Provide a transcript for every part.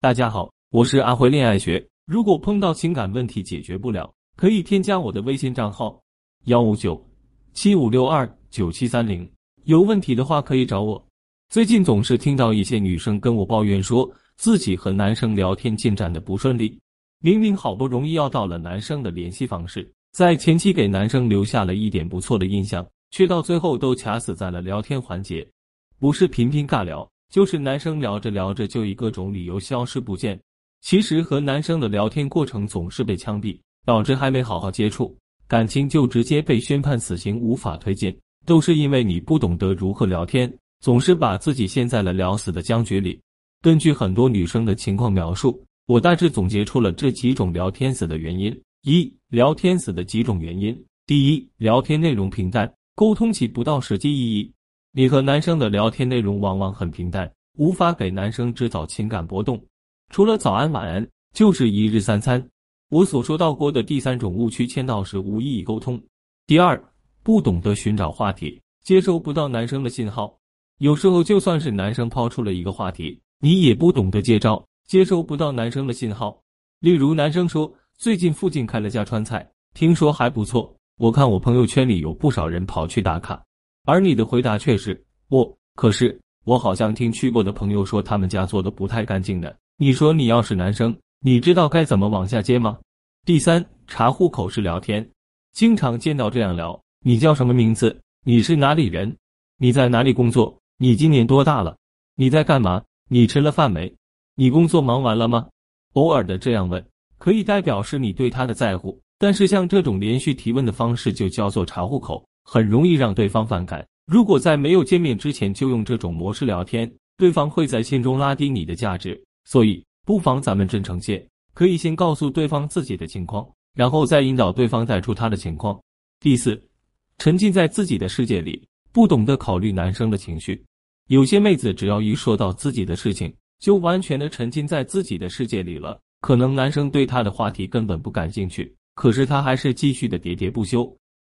大家好，我是阿辉恋爱学。如果碰到情感问题解决不了，可以添加我的微信账号幺五九七五六二九七三零。有问题的话可以找我。最近总是听到一些女生跟我抱怨，说自己和男生聊天进展的不顺利。明明好不容易要到了男生的联系方式，在前期给男生留下了一点不错的印象，却到最后都卡死在了聊天环节，不是频频尬聊。就是男生聊着聊着就以各种理由消失不见，其实和男生的聊天过程总是被枪毙，导致还没好好接触，感情就直接被宣判死刑，无法推进，都是因为你不懂得如何聊天，总是把自己陷在了聊死的僵局里。根据很多女生的情况描述，我大致总结出了这几种聊天死的原因：一、聊天死的几种原因。第一，聊天内容平淡，沟通起不到实际意义。你和男生的聊天内容往往很平淡，无法给男生制造情感波动。除了早安晚安，就是一日三餐。我所说到过的第三种误区，签到时无意义沟通。第二，不懂得寻找话题，接收不到男生的信号。有时候就算是男生抛出了一个话题，你也不懂得接招，接收不到男生的信号。例如，男生说最近附近开了家川菜，听说还不错，我看我朋友圈里有不少人跑去打卡。而你的回答却是我，可是我好像听去过的朋友说他们家做的不太干净的。你说你要是男生，你知道该怎么往下接吗？第三，查户口式聊天，经常见到这样聊：你叫什么名字？你是哪里人？你在哪里工作？你今年多大了？你在干嘛？你吃了饭没？你工作忙完了吗？偶尔的这样问，可以代表是你对他的在乎，但是像这种连续提问的方式，就叫做查户口。很容易让对方反感。如果在没有见面之前就用这种模式聊天，对方会在心中拉低你的价值。所以，不妨咱们真诚些，可以先告诉对方自己的情况，然后再引导对方带出他的情况。第四，沉浸在自己的世界里，不懂得考虑男生的情绪。有些妹子只要一说到自己的事情，就完全的沉浸在自己的世界里了。可能男生对她的话题根本不感兴趣，可是她还是继续的喋喋不休。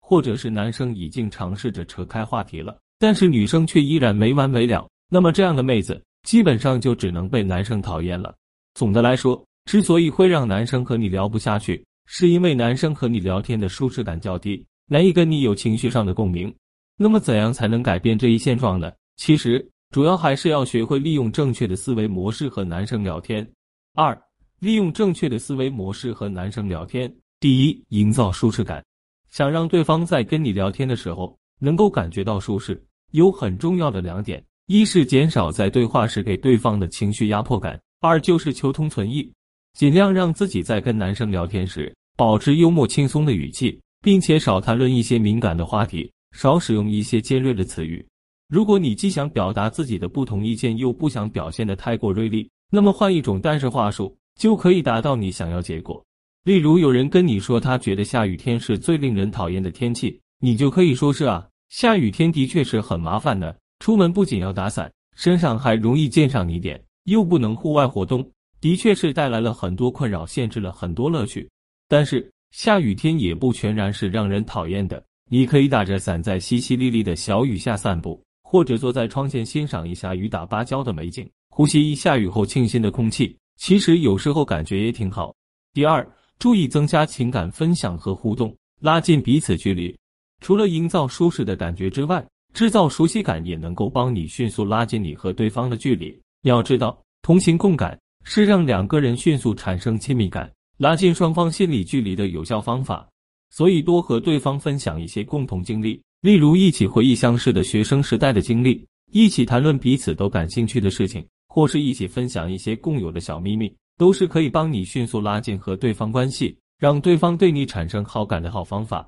或者是男生已经尝试着扯开话题了，但是女生却依然没完没了。那么这样的妹子基本上就只能被男生讨厌了。总的来说，之所以会让男生和你聊不下去，是因为男生和你聊天的舒适感较低，难以跟你有情绪上的共鸣。那么怎样才能改变这一现状呢？其实主要还是要学会利用正确的思维模式和男生聊天。二、利用正确的思维模式和男生聊天。第一，营造舒适感。想让对方在跟你聊天的时候能够感觉到舒适，有很重要的两点：一是减少在对话时给对方的情绪压迫感；二就是求同存异，尽量让自己在跟男生聊天时保持幽默轻松的语气，并且少谈论一些敏感的话题，少使用一些尖锐的词语。如果你既想表达自己的不同意见，又不想表现的太过锐利，那么换一种但是话术就可以达到你想要结果。例如，有人跟你说他觉得下雨天是最令人讨厌的天气，你就可以说是啊，下雨天的确是很麻烦的，出门不仅要打伞，身上还容易溅上泥点，又不能户外活动，的确是带来了很多困扰，限制了很多乐趣。但是下雨天也不全然是让人讨厌的，你可以打着伞在淅淅沥沥的小雨下散步，或者坐在窗前欣赏一下雨打芭蕉的美景，呼吸一下雨后清新的空气，其实有时候感觉也挺好。第二。注意增加情感分享和互动，拉近彼此距离。除了营造舒适的感觉之外，制造熟悉感也能够帮你迅速拉近你和对方的距离。要知道，同情共感是让两个人迅速产生亲密感、拉近双方心理距离的有效方法。所以，多和对方分享一些共同经历，例如一起回忆相识的学生时代的经历，一起谈论彼此都感兴趣的事情，或是一起分享一些共有的小秘密。都是可以帮你迅速拉近和对方关系，让对方对你产生好感的好方法。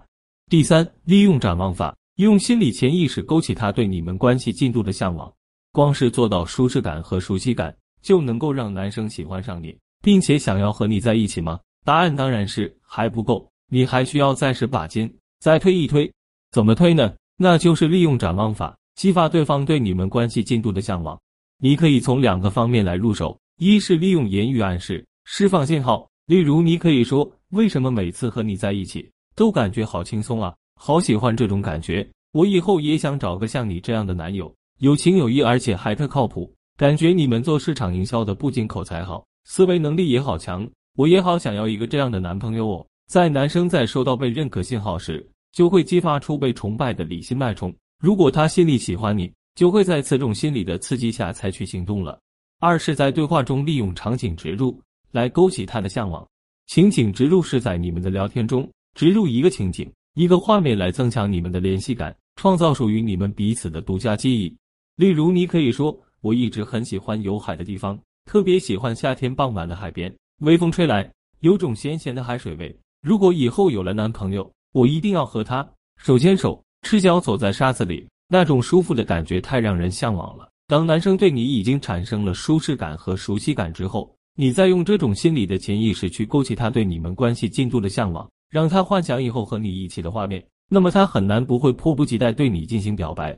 第三，利用展望法，用心理潜意识勾起他对你们关系进度的向往。光是做到舒适感和熟悉感，就能够让男生喜欢上你，并且想要和你在一起吗？答案当然是还不够，你还需要再使把劲，再推一推。怎么推呢？那就是利用展望法，激发对方对你们关系进度的向往。你可以从两个方面来入手。一是利用言语暗示释放信号，例如你可以说：“为什么每次和你在一起都感觉好轻松啊？好喜欢这种感觉，我以后也想找个像你这样的男友，有情有义，而且还特靠谱。感觉你们做市场营销的不仅口才好，思维能力也好强，我也好想要一个这样的男朋友哦。在男生在收到被认可信号时，就会激发出被崇拜的理性脉冲。如果他心里喜欢你，就会在此种心理的刺激下采取行动了。二是，在对话中利用场景植入来勾起他的向往。情景植入是在你们的聊天中植入一个情景、一个画面来增强你们的联系感，创造属于你们彼此的独家记忆。例如，你可以说：“我一直很喜欢有海的地方，特别喜欢夏天傍晚的海边，微风吹来，有种咸咸的海水味。如果以后有了男朋友，我一定要和他手牵手，赤脚走在沙子里，那种舒服的感觉太让人向往了。”当男生对你已经产生了舒适感和熟悉感之后，你再用这种心理的潜意识去勾起他对你们关系进度的向往，让他幻想以后和你一起的画面，那么他很难不会迫不及待对你进行表白。